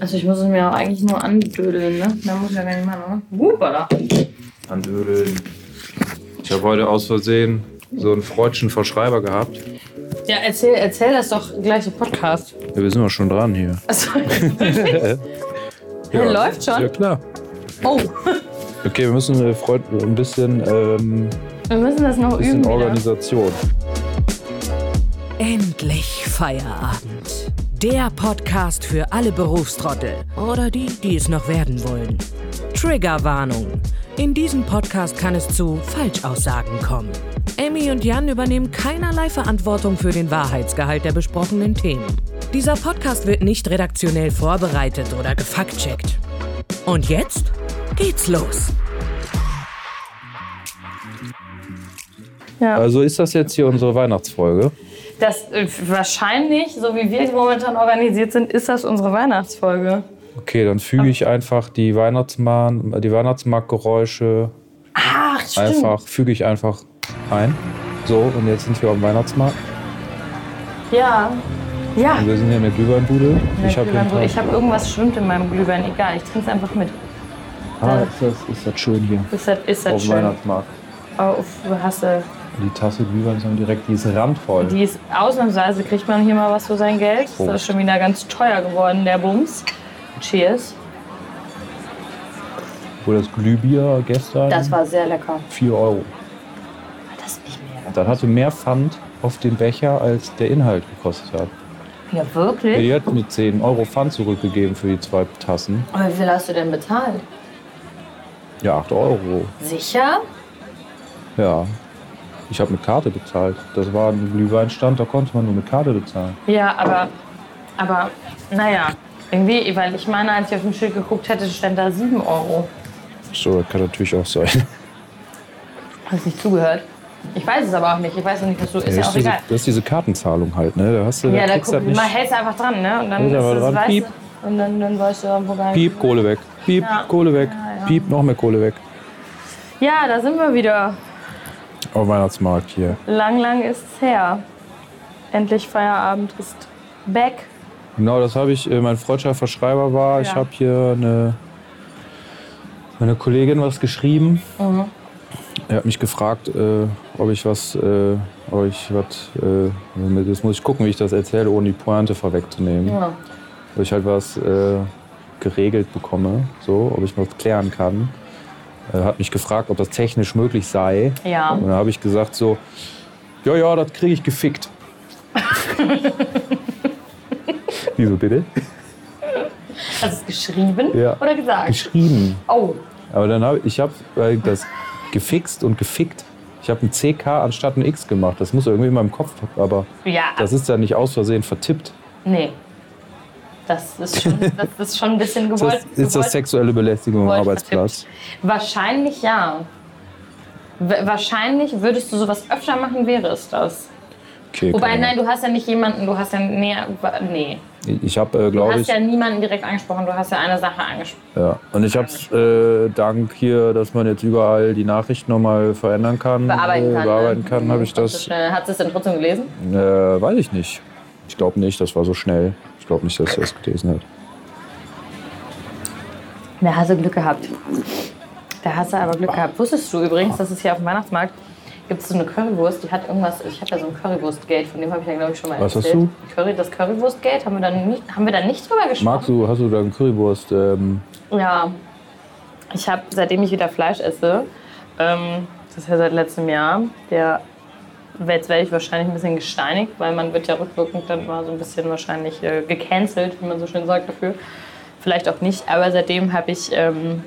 Also ich muss es mir auch eigentlich nur andödeln, ne? Da muss ich ja gar nicht machen, ne? Hupala. Andödeln. Ich habe heute aus Versehen so einen freudschen Verschreiber gehabt. Ja, erzähl, erzähl das doch gleich im Podcast. Ja, wir sind doch schon dran hier. Also, wirklich? Ja, läuft schon? Ja, klar. Oh, Okay, wir müssen äh, Freud ein bisschen, ähm, wir müssen das noch bisschen üben wieder. Organisation. Endlich Feierabend. Der Podcast für alle Berufstrottel oder die, die es noch werden wollen. Triggerwarnung. In diesem Podcast kann es zu Falschaussagen kommen. Emmy und Jan übernehmen keinerlei Verantwortung für den Wahrheitsgehalt der besprochenen Themen. Dieser Podcast wird nicht redaktionell vorbereitet oder gefaktcheckt. Und jetzt geht's los. Ja. Also ist das jetzt hier unsere Weihnachtsfolge? Das äh, wahrscheinlich, so wie wir momentan organisiert sind, ist das unsere Weihnachtsfolge. Okay, dann füge ich einfach die, Weihnachtsmann, die Weihnachtsmarktgeräusche Ach, einfach, füge ich einfach ein. So, und jetzt sind wir am Weihnachtsmarkt. Ja. Ja. Und wir sind hier in der Glühweinbude. Ich habe hab irgendwas schwimmt in meinem Glühwein. Egal, ich trinke es einfach mit. ah, ist, das, ist das schön hier. Ist das, ist das Auf schön? Weihnachtsmarkt. Du hast, äh, Die Tasse Glühwein dann direkt, die ist randvoll. die ist ausnahmsweise, kriegt man hier mal was für sein Geld. Oh. Das ist schon wieder ganz teuer geworden, der Bums. Cheers. Wo das Glühbier gestern Das war sehr lecker. 4 Euro. Das ist nicht mehr. Das hatte mehr Pfand auf den Becher, als der Inhalt gekostet hat. Ja, wirklich? Die hat mir 10 Euro Pfand zurückgegeben für die zwei Tassen. Aber wie viel hast du denn bezahlt? Ja, 8 Euro. Sicher? Ja. Ich habe mit Karte bezahlt. Das war ein Glühweinstand, da konnte man nur mit Karte bezahlen. Ja, aber, aber, naja, irgendwie, weil ich meine, als ich auf dem Schild geguckt hätte, stand da 7 Euro. So, kann natürlich auch sein. Hast nicht zugehört? Ich weiß es aber auch nicht. Ich weiß noch nicht, was du. Ist ja ist auch diese, egal. das ist diese Kartenzahlung halt, ne? Da hast du, da Ja, da kriegst guck, du das man nicht. hält einfach dran, ne? Und dann Hält ist dran, weißt piep. und dann, dann weißt du, wo gar nicht. Piep, Kohle weg. Piep, Ja. Kohle weg. Ja, ja. Piep, noch mehr Kohle weg. Ja, da sind wir wieder. Auf Weihnachtsmarkt hier. Lang, lang ist's her. Endlich Feierabend ist back. Genau, das habe ich, äh, mein freundschaftlicher Schreiber war. Ich Ja. habe hier eine, meine Kollegin was geschrieben. Mhm. Er hat mich gefragt, äh, ob ich was, äh, ob ich was, äh, jetzt muss ich gucken, wie ich das erzähle, ohne die Pointe vorwegzunehmen. Ja. Ob ich halt was äh, geregelt bekomme, so, ob ich was klären kann. Er hat mich gefragt, ob das technisch möglich sei. Ja. Und dann habe ich gesagt so, ja, ja, das kriege ich gefickt. Wieso bitte? Hast du es geschrieben Ja. oder gesagt? Geschrieben. Oh, Aber dann habe ich habe weil das gefixt und gefickt. Ich habe ein CK anstatt ein X gemacht. Das muss irgendwie in meinem Kopf, aber ja. das ist ja nicht aus Versehen vertippt. nee. Das ist schon, das ist schon ein bisschen Ist gewollt. das, ist das sexuelle Belästigung am gewollt Arbeitsplatz? vertippt. Wahrscheinlich ja. Wahrscheinlich würdest du sowas öfter machen, wäre es das. Okay, Wobei, nein, du hast ja nicht jemanden, du hast ja, nee, nee. Ich habe, äh, Du glaube hast ich, ja niemanden direkt angesprochen, du hast ja eine Sache angesprochen. ja. Und ich habe äh, dank hier, dass man jetzt überall die Nachrichten nochmal verändern kann, Bearbeiten äh, kann. bearbeiten ne? kann, habe ich das, schnell. Hat es denn trotzdem gelesen? äh, weiß ich nicht. Ich glaube nicht, das war so schnell. Ich glaube nicht, dass er es gelesen hat. Da hast du Glück gehabt. Da hast du aber Glück gehabt. Wusstest du übrigens, dass es hier auf dem Weihnachtsmarkt gibt es so eine Currywurst, die hat irgendwas, ich habe ja so ein Currywurst-Gate, von dem habe ich ja glaube ich schon mal Was hast erzählt. du? Curry, das Currywurst-Gate, haben wir da nicht, haben wir da nicht drüber gesprochen? Magst du, hast du da eine Currywurst? Ähm, Ja, ich habe, seitdem ich wieder Fleisch esse, ähm, das ist ja seit letztem Jahr, der, jetzt werde ich wahrscheinlich ein bisschen gesteinigt, weil man wird ja rückwirkend dann mal so ein bisschen wahrscheinlich äh, gecancelt, wie man so schön sagt dafür. Vielleicht auch nicht, aber seitdem habe ich ähm,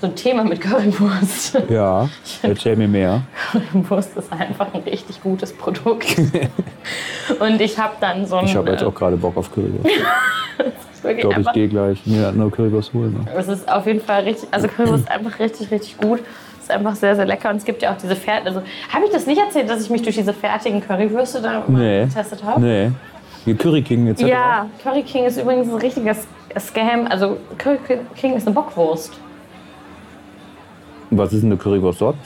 so ein Thema mit Currywurst. ja, erzähl mir mehr. Currywurst ist einfach ein richtig gutes Produkt. Und ich habe dann so ein... Ich habe jetzt äh, auch gerade Bock auf Currywurst. Ich glaube, ich gehe gleich mir eine Currywurst holen. Ne? Es ist auf jeden Fall richtig, also Currywurst ist einfach richtig, richtig gut. Ist einfach sehr, sehr lecker und es gibt ja auch diese fertigen, also habe ich das nicht erzählt, dass ich mich durch diese fertigen Currywürste da Nee. getestet habe? Nee. Die Curry King etc. Ja, Curry King ist übrigens ein richtiger Scam. Also Curry King ist eine Bockwurst. Was ist denn eine Currywurst dort?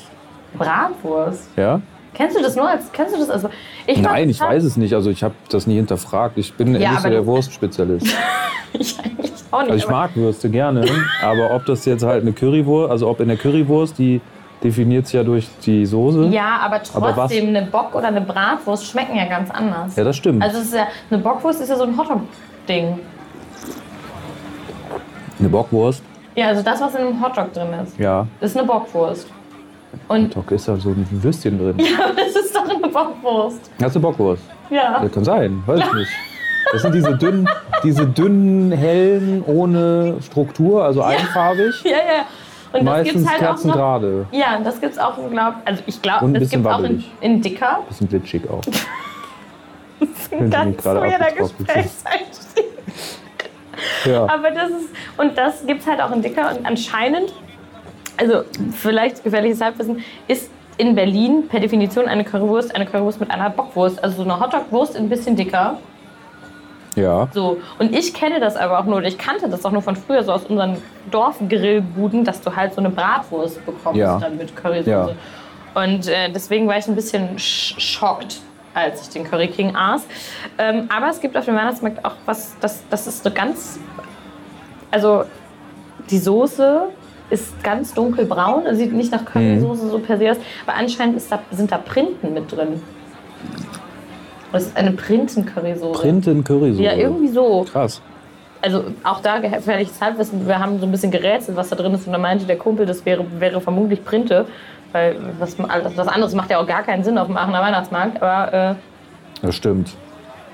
Bratwurst. Ja? Kennst du das nur als, kennst du das also? Ich Nein, ich weiß es nicht. Also ich habe das nie hinterfragt. Ich bin Ja, nicht so der Wurstspezialist. Ich eigentlich auch nicht. Also ich mag Würste gerne, aber ob das jetzt halt eine Currywurst, also ob in der Currywurst, die definiert es ja durch die Soße. Ja, aber Aber was- trotzdem, eine Bock- oder eine Bratwurst schmecken ja ganz anders. Ja, das stimmt. Also es ist ja, eine Bockwurst ist ja so ein Hotdog-Ding. eine Bockwurst, Ja, also das, was in einem Hotdog drin ist, ja. ist eine Bockwurst. Und Da ist da so ein Würstchen drin. ja, das ist doch eine Bockwurst. Das ist eine Bockwurst. Ja. Das kann sein, weiß ich nicht. Das sind diese dünnen, diese dünnen, hellen, ohne Struktur, also einfarbig. Ja, ja. Und das Meistens gibt's halt auch noch. Ja, das gibt's auch, glaub, also ich glaube, Und ein das bisschen gibt's auch in, in dicker. Bisschen glitschig auch. Ein mich ganz gerade weirder. Gesprächseinstieg. Ja. Aber das ist, und das gibt's halt auch in dicker. Und anscheinend, also vielleicht gefährliches Halbwissen, ist in Berlin per Definition eine Currywurst eine Currywurst mit einer Bockwurst. Also so eine Hotdog-Wurst ein bisschen dicker. ja. So. Und ich kenne das aber auch nur, ich kannte das auch nur von früher, so aus unseren Dorfgrillbuden, dass du halt so eine Bratwurst bekommst Ja. dann mit Currysoße. Ja. Und äh, deswegen war ich ein bisschen sch schockt, als ich den Curry King aß. Ähm, aber es gibt auf dem Weihnachtsmarkt auch was, das, das ist so ganz. Also die Soße ist ganz dunkelbraun, also sieht nicht nach Currysoße so per se aus, aber anscheinend da, sind da Printen mit drin. Das ist eine Printen-Currysoße. Printen Currysoße. Ja, irgendwie so. Krass. Also auch da gefährliches Halbwissen. Wir haben so ein bisschen gerätselt, was da drin ist. Und da meinte der Kumpel, das wäre, wäre vermutlich Printe. Weil was, was anderes macht ja auch gar keinen Sinn auf dem Aachener Weihnachtsmarkt. Aber äh, Das stimmt.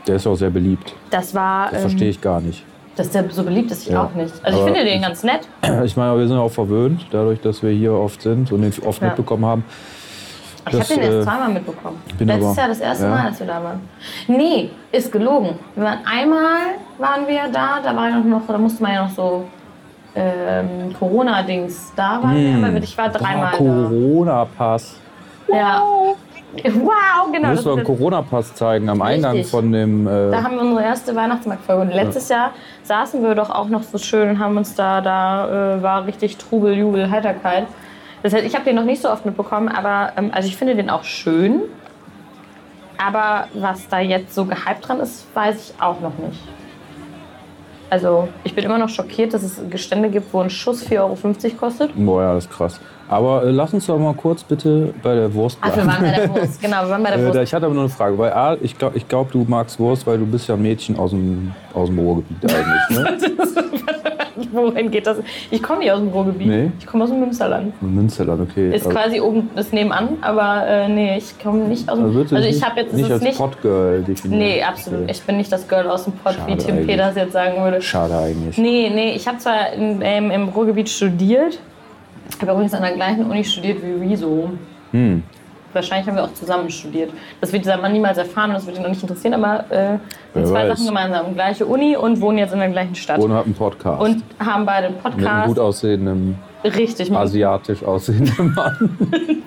Der ist auch sehr beliebt. das war. Das ähm, verstehe ich gar nicht. Dass der so beliebt ist, ich Ja. auch nicht. Also ich Aber finde den ganz nett. Ich meine, wir sind auch verwöhnt, dadurch, dass wir hier oft sind und den oft Ja. mitbekommen haben. Ich habe den äh, erst zweimal mitbekommen. Letztes aber- Jahr das erste ja. Mal, als wir da waren. Nee, ist gelogen. Wir waren einmal waren wir da, da war ja noch, da musste man ja noch so ähm, Corona-Dings. Da waren wir, aber ich war dreimal Boah, Corona-Pass. da. Ja. Wow, genau. Müssen wir einen Corona-Pass zeigen am Eingang Richtig. von dem. Äh, Da haben wir unsere erste Weihnachtsmarktfolge. Und letztes Jahr saßen wir doch auch noch so schön und haben uns da, da äh, war richtig Trubel, Jubel, Heiterkeit. Das heißt, ich habe den noch nicht so oft mitbekommen, aber ähm, also ich finde den auch schön. Aber was da jetzt so gehypt dran ist, weiß ich auch noch nicht. Also ich bin immer noch schockiert, dass es Gestände gibt, wo ein Schuss 4,50 Euro kostet. boah, ja, das ist krass. Aber äh, lass uns doch mal kurz bitte bei der Wurst Ach, wir bleiben. waren bei der Wurst. Genau, wir waren bei der Äh, Wurst. ich hatte aber nur eine Frage, weil A, ich glaube, ich glaub, du magst Wurst, weil du bist ja Mädchen aus dem, aus dem Ruhrgebiet eigentlich, ne? Wohin geht das? Ich komme nicht aus dem Ruhrgebiet. Nee? Ich komme aus dem Münsterland. Münsterland, okay. Ist Also- quasi oben, ist nebenan, aber äh, nee, ich komme nicht aus dem. Also, Also ich habe jetzt nicht als nicht. Potgirl definiert. Nee, absolut. Ich bin nicht das Girl aus dem wie Schade Tim eigentlich. Peters jetzt sagen würde. Schade eigentlich. Nee, nee, ich habe zwar in, ähm, im Ruhrgebiet studiert, habe übrigens an der gleichen Uni studiert wie Rezo. Hm. Wahrscheinlich haben wir auch zusammen studiert. Das wird dieser Mann niemals erfahren und das wird ihn auch nicht interessieren, aber äh, wir haben zwei weiß. Sachen gemeinsam. Gleiche Uni und wohnen jetzt in der gleichen Stadt. Und hat einen Podcast. Und haben beide einen mit einem Podcast. gut aussehenden, Richtig, asiatisch aussehenden Mann.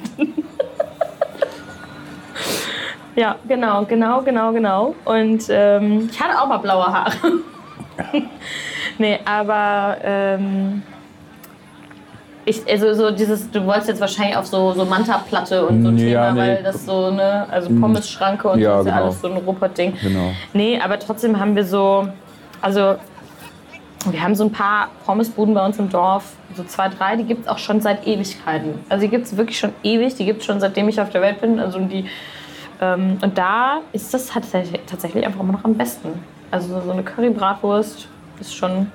Ja, genau, genau, genau, genau. Und ähm, ich hatte auch mal blaue Haare. nee, aber ähm, ich, also so dieses, du wolltest jetzt wahrscheinlich auf so, so Manta-Platte und so Ja, Thema, nee. weil das so, ne, also Pommes-Schranke und Ja, so ist ja genau. alles so ein Ruppert-Ding. Genau. Nee, aber trotzdem haben wir so, also wir haben so ein paar Pommesbuden bei uns im Dorf, so zwei, drei, die gibt es auch schon seit Ewigkeiten. Also die gibt es wirklich schon ewig, die gibt es schon seitdem ich auf der Welt bin. Also die, ähm, und da ist das tatsächlich einfach immer noch am besten. Also so eine Currybratwurst ist schon.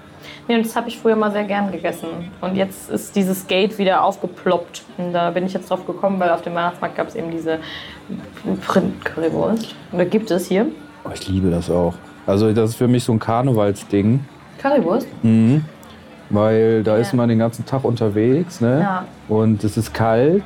Nee, und das habe ich früher mal sehr gern gegessen. Und jetzt ist dieses Gate wieder aufgeploppt. Und da bin ich jetzt drauf gekommen, weil auf dem Weihnachtsmarkt gab es eben diese Print-Currywurst. Und da gibt es hier Oh, ich liebe das auch. Also das ist für mich so ein Karnevalsding, Currywurst. weil da ist man den ganzen Tag unterwegs, ne? Ja. Und es ist kalt.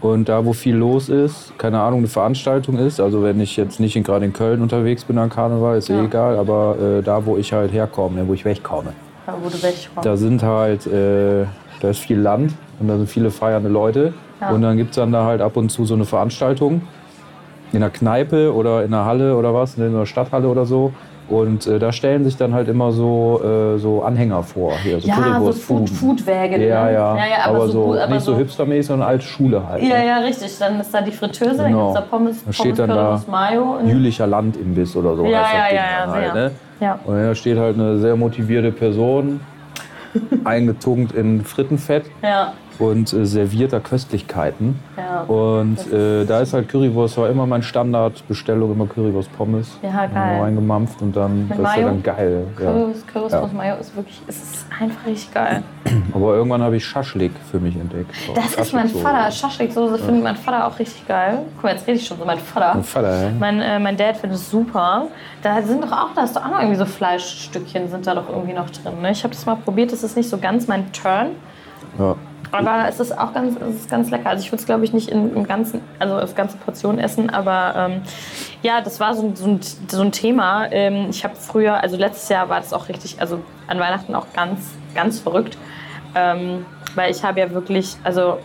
Und da, wo viel los ist, keine Ahnung, eine Veranstaltung ist, also wenn ich jetzt nicht gerade in Köln unterwegs bin an Karneval, ist Ja. eh egal, aber äh, da, wo ich halt herkomme, ne, wo ich wegkomme, Da, wo du wegkommst. da sind halt, äh, da ist viel Land und da sind viele feiernde Leute. Ja. Und dann gibt es dann da halt ab und zu so eine Veranstaltung in einer Kneipe oder in einer Halle oder was, in einer Stadthalle oder so. Und äh, da stellen sich dann halt immer so, äh, so Anhänger vor. Hier, so Ja, so. Food, Foodwägen. Ja, ne? ja, ja, ja aber, aber, so, gut, aber nicht so, so hipstermäßig, sondern alte Schule halt. Ja, ne? ja, richtig. Dann ist da die Fritteuse, dann Genau. gibt es da Pommes, Da Pommes steht dann da Mayo. Und Jülicher Landimbiss oder so. Ja, ja, ja, ja, dann halt, ne? ja. Und da steht halt eine sehr motivierte Person, eingetunkt in Frittenfett Ja, und äh, servierter Köstlichkeiten. ja. Und äh, da ist halt Currywurst, war immer mein Standardbestellung, immer Currywurst Pommes. Ja, geil. Reingemampft und dann, das ist Mayo? ja dann geil. Ja. Currywurst, Ja. Mayo ist wirklich, es ist einfach richtig geil. Aber irgendwann habe ich Schaschlik für mich entdeckt. Das ist mein Schaschliksoße. Vater. Schaschliksoße findet mein Vater auch richtig geil. Guck mal, jetzt rede ich schon so, mein Vater. Mein Vater, ja. Mein, äh, mein Dad findet es super. Da sind doch auch, da ist doch auch noch irgendwie so Fleischstückchen sind da doch irgendwie noch drin. Ne? Ich habe das mal probiert, das ist nicht so ganz mein Turn. ja. Aber es ist auch ganz, es ist ganz lecker. Also ich würde es, glaube ich, nicht in, im ganzen, also als ganze Portion essen, aber ähm, ja, das war so, ein- so, ein, so ein Thema. Ähm, ich habe früher, also letztes Jahr war das auch richtig, also an Weihnachten auch ganz, ganz verrückt. Ähm, weil ich habe ja wirklich, also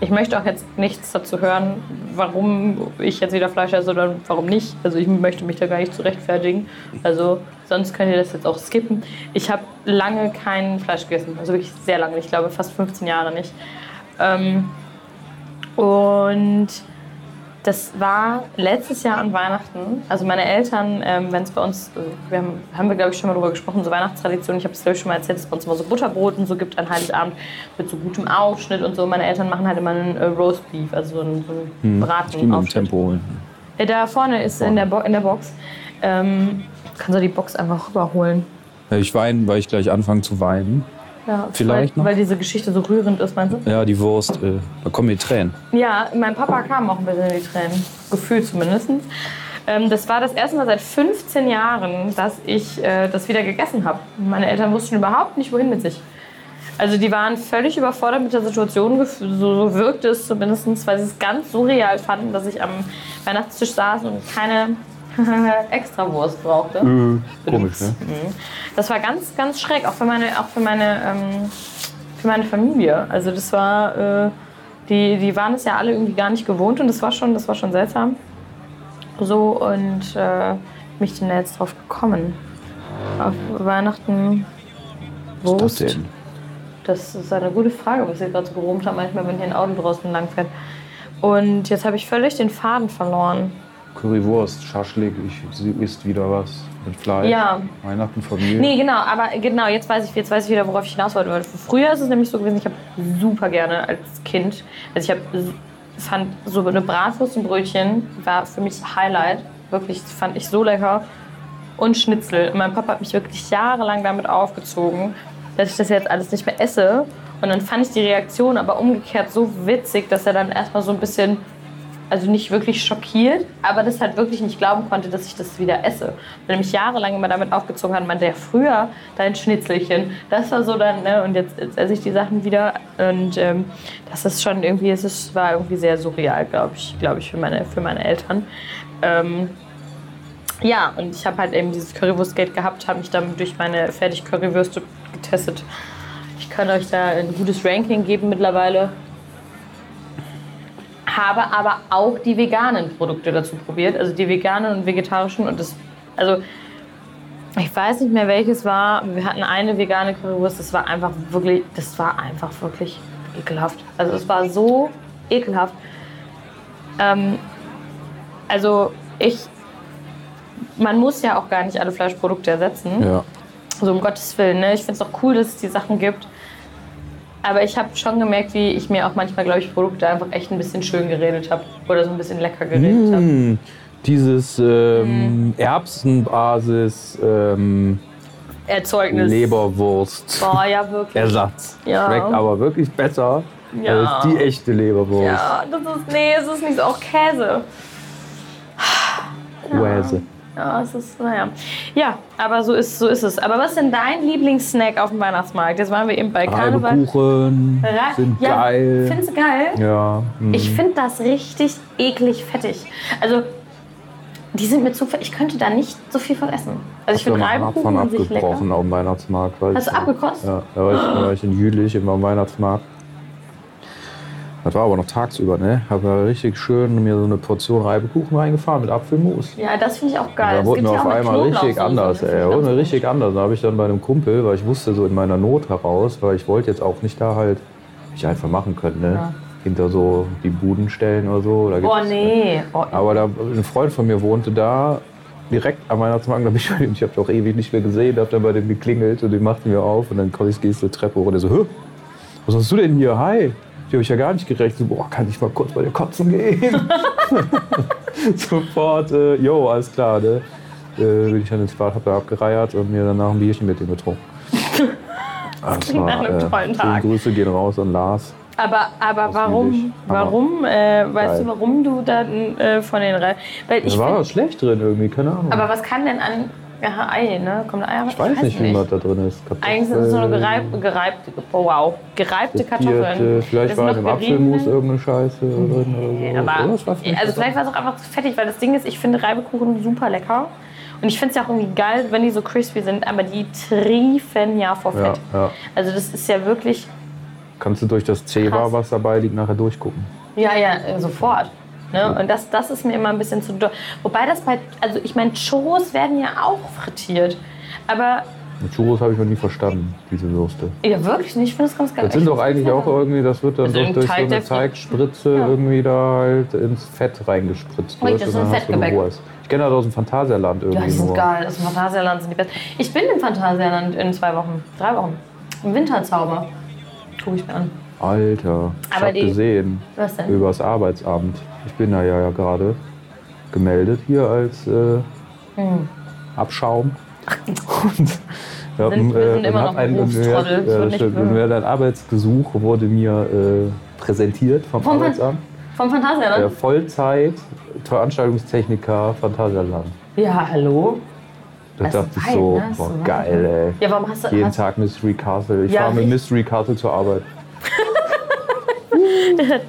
ich möchte auch jetzt nichts dazu hören, warum ich jetzt wieder Fleisch esse oder warum nicht. Also ich möchte mich da gar nicht zu rechtfertigen. Also sonst könnt ihr das jetzt auch skippen. Ich habe lange kein Fleisch gegessen, also wirklich sehr lange. Ich glaube fast 15 Jahre nicht. Ähm, und das war letztes Jahr an Weihnachten. Also meine Eltern, ähm, wenn es bei uns, äh, wir haben, haben wir glaube ich schon mal drüber gesprochen, so Weihnachtstradition. Ich habe es glaube ich schon mal erzählt, dass es bei uns immer so Butterbrot und so gibt an Heiligabend mit so gutem Aufschnitt und so. Meine Eltern machen halt immer einen äh, Roast Beef, also so einen, so einen mit dem Bratenaufschnitt. Tempo holen. Ja, da vorne ist in der, Bo in der Box. Ähm, kannst du die Box einfach rüberholen? Ich weine, weil ich gleich anfange zu weinen. Ja, Vielleicht weil, noch? Weil diese Geschichte so rührend ist, meinst du? Ja, die Wurst, äh, da kommen die Tränen. Ja, mein Papa kam auch ein bisschen in die Tränen. Gefühlt zumindest. Ähm, das war das erste Mal seit 15 Jahren, dass ich äh, das wieder gegessen habe. Meine Eltern wussten überhaupt nicht, wohin mit sich. Also die waren völlig überfordert mit der Situation, so, so wirkte es zumindest, weil sie es ganz surreal fanden, dass ich am Weihnachtstisch saß und keine Extrawurst brauchte. Komisch, ne? Das war ganz, ganz schräg, auch für meine, auch für meine, ähm, für meine Familie. Also das war, äh, die, die waren es ja alle irgendwie gar nicht gewohnt und das war schon, das war schon seltsam. So und äh, mich denn da jetzt drauf gekommen. Auf Weihnachten Was Wurst. ist das denn? Das ist eine gute Frage, was ihr gerade so gerumt habt, manchmal, wenn hier ein Auto draußen langfährt. Und jetzt habe ich völlig den Faden verloren. Currywurst, Schaschlik, ich, sie isst wieder was mit Fleisch. Ja. Weihnachten, Familie. Nee, genau, aber genau, jetzt weiß ich, jetzt weiß ich wieder, worauf ich hinaus wollte. Früher ist es nämlich so gewesen, ich habe super gerne als Kind, also ich habe fand so eine Bratwurst und Brötchen war für mich Highlight, wirklich fand ich so lecker und Schnitzel. Und mein Papa hat mich wirklich jahrelang damit aufgezogen, dass ich das jetzt alles nicht mehr esse. Und dann fand ich die Reaktion aber umgekehrt so witzig, dass er dann erstmal so ein bisschen also nicht wirklich schockiert, aber das halt wirklich nicht glauben konnte, dass ich das wieder esse. Weil mich jahrelang immer damit aufgezogen hat, meinte, ja, früher dein Schnitzelchen, das war so dann, ne, und jetzt, jetzt esse ich die Sachen wieder. Und ähm, das ist schon irgendwie, es ist, war irgendwie sehr surreal, glaube ich, glaube ich, für meine, für meine Eltern. Ähm, ja, und ich habe halt eben dieses Currywurstgate gehabt, habe mich dann durch meine fertig Currywürste getestet. Ich kann euch da ein gutes Ranking geben mittlerweile habe aber auch die veganen Produkte dazu probiert, also die veganen und vegetarischen und das, also ich weiß nicht mehr welches war. Wir hatten eine vegane Currywurst, das war einfach wirklich, das war einfach wirklich ekelhaft. Also es war so ekelhaft. Ähm, also ich, man muss ja auch gar nicht alle Fleischprodukte ersetzen. Ja. So um Gottes Willen. Ne? Ich finde es auch cool, dass es die Sachen gibt. Aber ich habe schon gemerkt, wie ich mir auch manchmal, glaube ich, Produkte einfach echt ein bisschen schön geredet habe. Oder so ein bisschen lecker geredet habe. Hm, dieses ähm, Erbsenbasis ähm, Erzeugnis. Leberwurst. Boah, ja, wirklich. Ersatz. Ja. Schmeckt aber wirklich besser Ja. als die echte Leberwurst. Ja, das ist, nee, es ist nicht so, auch Käse. Käse. Ja, es ist, naja. Ja, aber so ist, so ist es. Aber was ist denn dein Lieblingssnack auf dem Weihnachtsmarkt? Jetzt waren wir eben bei Karneval. Ra- sind ja, geil. Findest du geil? Ja. hm. Ich finde das richtig eklig fettig. Also, die sind mir zu fett. Ich könnte da nicht so viel von essen. Also, ich finde Reibekuchen an sich lecker. abgebrochen auf dem Weihnachtsmarkt. Hast ich, du abgekotzt? Ja, da war ich, da war ich in Jülich immer am Weihnachtsmarkt. Das war aber noch tagsüber, ne? Habe da richtig schön mir so eine Portion Reibekuchen reingefahren mit Apfelmus. Ja, das finde ich auch geil. Da wurde mir auf einmal richtig anders, ey. finde ich Wurde ganz mir gut. richtig anders. Da habe ich dann bei einem Kumpel, weil ich wusste so in meiner Not heraus, weil ich wollte jetzt auch nicht da halt, ich einfach machen können, ne? Ja. Hinter so die Buden stellen oder so. Da Oh nee. Oh, Aber da, ein Freund von mir wohnte da direkt am Weihnachtsmarkt. Da bin ich bei dem, ich habe doch ewig nicht mehr gesehen, habe dann bei dem geklingelt und die machte mir auf und dann komm ich, gehst du die Treppe hoch und der so, Hö, was hast du denn hier? Hi. Die habe ich ja gar nicht gerechnet. So, boah, kann ich mal kurz bei dir kotzen gehen? Sofort, äh, jo, alles klar, ne? Äh, bin ich dann ins Bad, hab da abgereiert und mir danach ein Bierchen mit ihm getrunken. Das klingt nach einem tollen schöne Tag. Grüße gehen raus an Lars. Aber, aber warum, warum, äh, weißt geil. du, warum du dann äh, von den Reihen. Weil ich Da war find, was schlecht drin irgendwie, keine Ahnung. aber was kann denn an ja, Ei, ne? Kommt Ei, aber ich weiß nicht, wie was da drin ist. Eigentlich sind es Kartoffeln, gereibte, gereibte oh, wow, gereibte Kartoffeln. Vielleicht war dem noch Apfelmus irgendeine Scheiße drin oder so. Aber, Oder? War vielleicht also vielleicht war es auch einfach zu fettig, weil das Ding ist, ich finde Reibekuchen super lecker. Und ich finde es ja auch irgendwie geil, wenn die so crispy sind, aber die triefen ja vor ja, Fett. ja. Also das ist ja wirklich, Kannst du durch das Zewa, Krass. was dabei liegt, nachher durchgucken. ja, ja, sofort. Ne? Und das, das ist mir immer ein bisschen zu doll. Wobei das bei, also ich meine, Churros werden ja auch frittiert. Aber, Mit Churros habe ich noch nie verstanden, diese Würste. ja wirklich nicht, ich finde das ganz geil. Das sind Ich doch eigentlich auch irgendwie, das wird dann Also durch, durch so eine Zeigspritze Ja. irgendwie da halt ins Fett reingespritzt. Richtig, das ist ein Fettgebäck. Ich kenne das aus dem Phantasialand irgendwie Ja, die sind nur. geil. Das Phantasialand sind die besten. Ich bin im Phantasialand in zwei Wochen, drei Wochen. Im Winterzauber. Guck ich mir an. Alter, ich habe gesehen, Was denn? übers Arbeitsamt. Ich bin da ja, ja gerade gemeldet hier als äh, Hm. Abschaum. Und ja, Sind- wir sind äh, immer noch ein, Berufstrottel, ja, das stimmt. Und ein Arbeitsgesuch wurde mir äh, präsentiert vom Vom Arbeitsamt. Vom Phantasialand? Vollzeit Veranstaltungstechniker Phantasialand. Ja, hallo? Da Das dachte ich so, ne? Boah, geil, ey. Ja, warum hast du. Jeden hast, Tag Mystery Castle. Ich Ja, fahre mit. Mystery Castle zur Arbeit.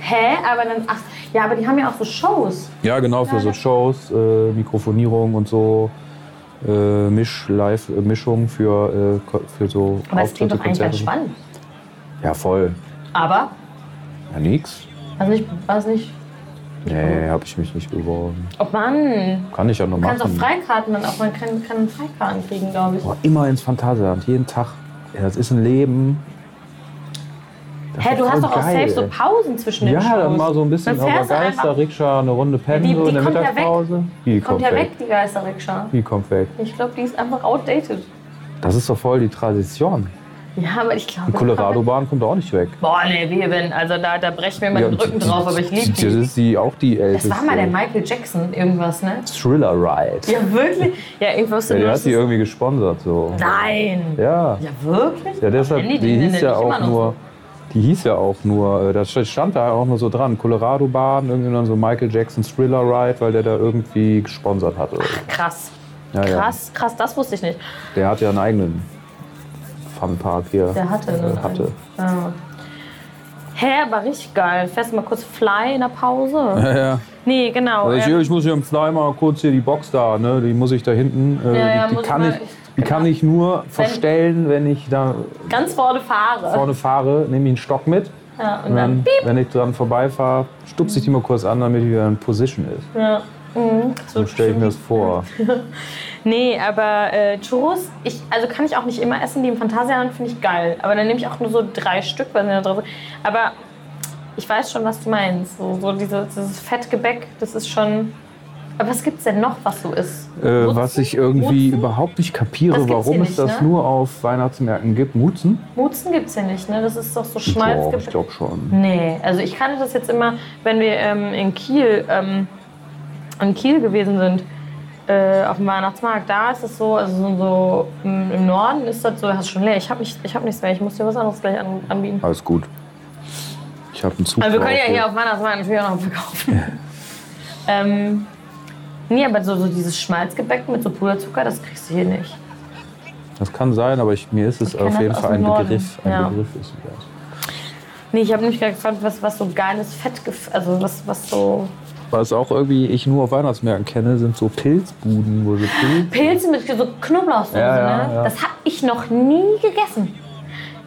Hä? Aber dann. Ach, ja, aber die haben ja auch so Shows. Ja, genau, für so Shows, äh, Mikrofonierung und so. Äh, Misch, Live, äh, Mischung für, äh, für so Aber es klingt doch eigentlich ganz spannend. Ja, voll. Aber. Ja, nix. Was nicht. Was nicht. Nee, habe ich mich nicht beworben. Oh Mann. Kann ich ja noch Du kannst auch machen. Freikarten dann auch. Man kann, kann Freikarten kriegen, glaube ich. Boah, immer ins Phantasialand, jeden Tag. Ja, das ist ein Leben. Das Hä, du hast doch auch geil, safe so. Pausen zwischen den Ja, Shows. dann mal so ein bisschen auf der Geister-Rikscha, eine Runde pennen Die- so in die der kommt ja Mittagspause. Die Kommt ja weg, die Geisterrikscha. Die kommt weg. Ich glaube, die ist einfach outdated. Das ist doch voll die Tradition. Ja, aber ich glaube. Die Colorado-Bahn kommt auch nicht weg. Boah, nee, wir wenn. Also da, da breche ich mir mal den Rücken die- drauf, aber ich liebe Das die. ist die, auch die Das älteste. war mal der Michael Jackson, irgendwas, ne? Thriller Ride. Ja, wirklich? Ja, wusste Ja, der hat die irgendwie gesponsert so. Nein! Ja. Ja, wirklich? Ja, deshalb, Nennen die die hieß ja auch nur, die hieß ja auch nur, äh, da stand da auch nur so dran, Colorado Bahn, irgendwie dann so Michael Jackson Thriller Ride, weil der da irgendwie gesponsert hatte. Krass. Ja, ja. Krass, krass, das wusste ich nicht. Der hat ja einen eigenen Funpark hier. Der hatte, ne? Äh, hatte. Ja. Hä, aber richtig geil. Fährst du mal kurz Fly in der Pause? Ja, ja. Nee, genau. Also ich, ähm, ich muss hier im Fly mal kurz hier die Box da, ne? Die muss ich da hinten. Äh, Ja, ja, die, die, muss ich kann mal- ich, die kann ich nur verstellen, wenn ich da ganz vorne fahre. vorne fahre, nehme ich einen Stock mit. Ja, und Und dann dann, wenn ich dran vorbeifahre, stupse ich die mal kurz an, damit die wieder in Position ist. Ja. Mhm. So stelle ich mir das vor. Nee, aber äh, Churros, ich, also kann ich auch nicht immer essen. Die im Phantasialand finde ich geil. Aber dann nehme ich auch nur so drei Stück, weil sie da drin sind. Aber ich weiß schon, was du meinst. So, so diese, dieses Fettgebäck, das ist schon. Aber was gibt's denn noch, was so ist? Äh, was ich irgendwie Mutzen? überhaupt nicht kapiere, warum es das ne? nur auf Weihnachtsmärkten gibt. Mutzen? Mutzen gibt's hier nicht, ne? Das ist doch so Doch, ich Schmalzgebäck. glaube schon. Nee, also ich kannte das jetzt immer, wenn wir ähm, in Kiel, ähm, in Kiel gewesen sind, äh, auf dem Weihnachtsmarkt. Da ist es so, also so, im, im Norden ist das so, hast schon leer. Ich habe nicht, ich hab nichts mehr, ich muss dir was anderes gleich an, anbieten. Alles gut. Ich habe einen Zug. Also wir können ja hier auf Weihnachtsmarkt natürlich auch noch verkaufen. ähm, nee, aber so, so dieses Schmalzgebäck mit so Puderzucker, das kriegst du hier nicht. Das kann sein, aber ich, mir ist es Ich auf jeden Fall ein Norden. Begriff. Ein Ja. Begriff ist das. Nee, ich habe nämlich gerade gefragt, was, was so geiles Fett, also was, was so Was auch irgendwie ich nur auf Weihnachtsmärkten kenne, sind so Pilzbuden, wo so Pilz. Pilze mit so Knoblauchsoße, Ja, ja, ne? ja. Das habe ich noch nie gegessen.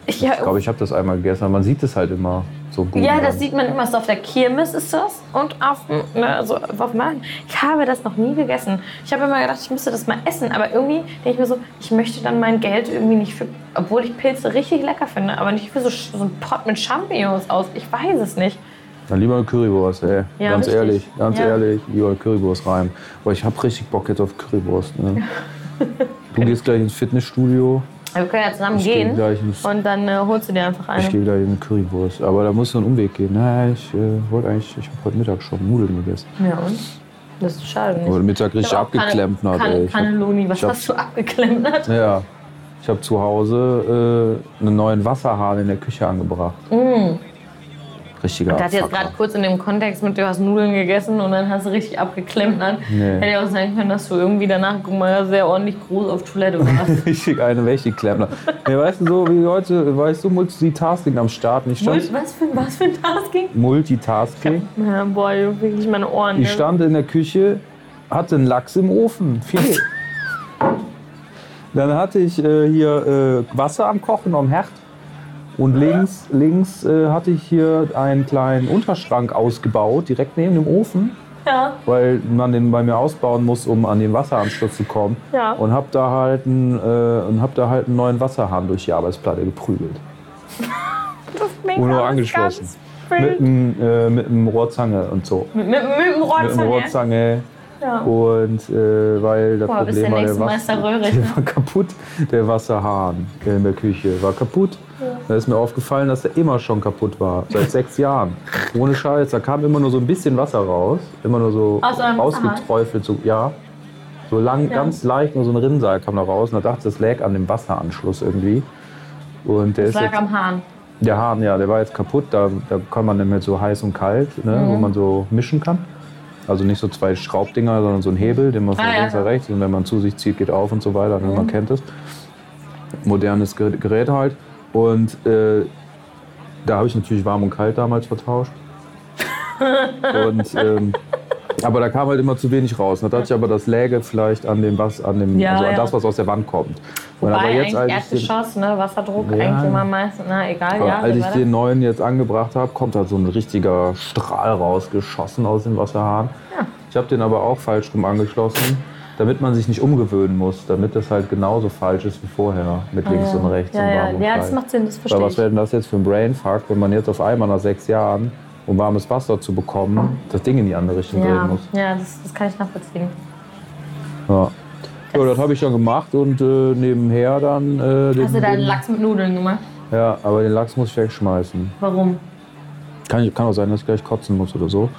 Ich, ja, Ich glaube, ich habe das einmal gegessen, aber man sieht es halt immer so gut. ja, das sieht man immer so auf der Kirmes ist das und auf, dem- ne, also auf Markt. Ich habe das noch nie gegessen. Ich habe immer gedacht, ich müsste das mal essen, aber irgendwie denke ich mir so, ich möchte dann mein Geld irgendwie nicht für, obwohl ich Pilze richtig lecker finde, aber nicht für so, so einen Pot mit Champignons aus. Ich weiß es nicht. Dann lieber eine Currywurst, ey. Ja, ganz richtig. ehrlich, ganz Ja. ehrlich, lieber eine Currywurst rein. Aber ich habe richtig Bock jetzt auf Currywurst. Ne? Du gehst gleich ins Fitnessstudio, Wir können ja zusammen Ich geh gehen gleich und dann äh, holst du dir einfach eine. ich gehe gleich in Currywurst. Aber da muss so ein Umweg gehen. Nein, ich äh, wollte eigentlich, ich habe heute Mittag schon Nudeln gegessen. Ja, und? Das ist schade. Heute Mittag richtig abgeklemmt. Keine, keine, hab- Cannelloni. Was hab- hast du abgeklemmt? Ja, ich habe zu Hause äh, einen neuen Wasserhahn in der Küche angebracht. Richtiger Ich dachte jetzt gerade kurz in dem Kontext mit, du hast Nudeln gegessen und dann hast du richtig abgeklemmt. Dann Nee. hätte ja auch sein können, dass du irgendwie danach, guck mal, sehr ordentlich groß auf Toilette warst. Richtig eine welche Klempner. Nee, weißt du, so wie heute, weißt du, Multitasking am Start. Ich stand, was, für, was für ein Tasking? Multitasking. Ja, boah, wirklich meine Ohren. Ich stand in der Küche, hatte einen Lachs im Ofen, Filet. Dann hatte ich äh, hier äh, Wasser am Kochen am Herd. Und links, links äh, hatte ich hier einen kleinen Unterschrank ausgebaut, direkt neben dem Ofen, Ja, weil man den bei mir ausbauen muss, um an den Wasseranschluss zu kommen. Ja. Und hab da halt einen, äh, und hab da halt einen neuen Wasserhahn durch die Arbeitsplatte geprügelt. das klingt Und nur angeschlossen. Mit einem äh, mit einem Rohrzange und so. Mit, mit, mit dem Mit einem Rohrzange. Rohrzange. Ja. Und äh, weil das Boah, Problem war, der, nächste Was- Meister Röhrig, der ne? war kaputt. Der Wasserhahn in der Küche war kaputt. Da ist mir aufgefallen, dass der immer schon kaputt war. Seit sechs Jahren. Ohne Scheiß. Da kam immer nur so ein bisschen Wasser raus. Immer nur so Aus eurem rausgeträufelt. So, ja. So lang, ganz leicht, nur so ein Rinnsal kam da raus. Und da dachte ich, das lag an dem Wasseranschluss irgendwie. Und der Das ist lag jetzt, am Hahn. der Hahn, ja, der war jetzt kaputt. Da, da kann man dann mit so heiß und kalt, ne, wo Mhm. man so mischen kann. Also nicht so zwei Schraubdinger, sondern so ein Hebel, den man von Ah, ja, links nach klar. rechts und wenn man zu sich zieht, geht auf und so weiter. Ne, Man kennt es. Modernes Ger- Gerät halt. Und äh, da habe ich natürlich warm und kalt damals vertauscht. und, ähm, aber da kam halt immer zu wenig raus. Da dachte ich aber, das läge vielleicht an dem, was, an dem, Ja, also an ja. das, was aus der Wand kommt. Wobei aber eigentlich als ich den- Erdgeschoss, ne, Wasserdruck Ja. eigentlich immer meistens, na egal, aber ja. als ich den neuen jetzt angebracht habe, kommt da so ein richtiger Strahl rausgeschossen aus dem Wasserhahn. Ich habe den aber auch falsch rum angeschlossen, damit man sich nicht umgewöhnen muss, damit das halt genauso falsch ist wie vorher, mit das? links ja. und rechts ja, und ja. warm und ja, das macht Sinn, das Weil verstehe was ich. wäre denn das jetzt für ein Brainfuck, wenn man jetzt auf einmal nach sechs Jahren, um warmes Wasser zu bekommen, das Ding in die andere Richtung Ja, drehen muss? ja das, das kann ich nachvollziehen. Ja. Ja, das habe ich dann gemacht und äh, nebenher dann. Äh, den, Hast du deinen Lachs mit Nudeln gemacht? Ja, aber den Lachs muss ich wegschmeißen. Warum? Kann, kann auch sein, dass ich gleich kotzen muss oder so.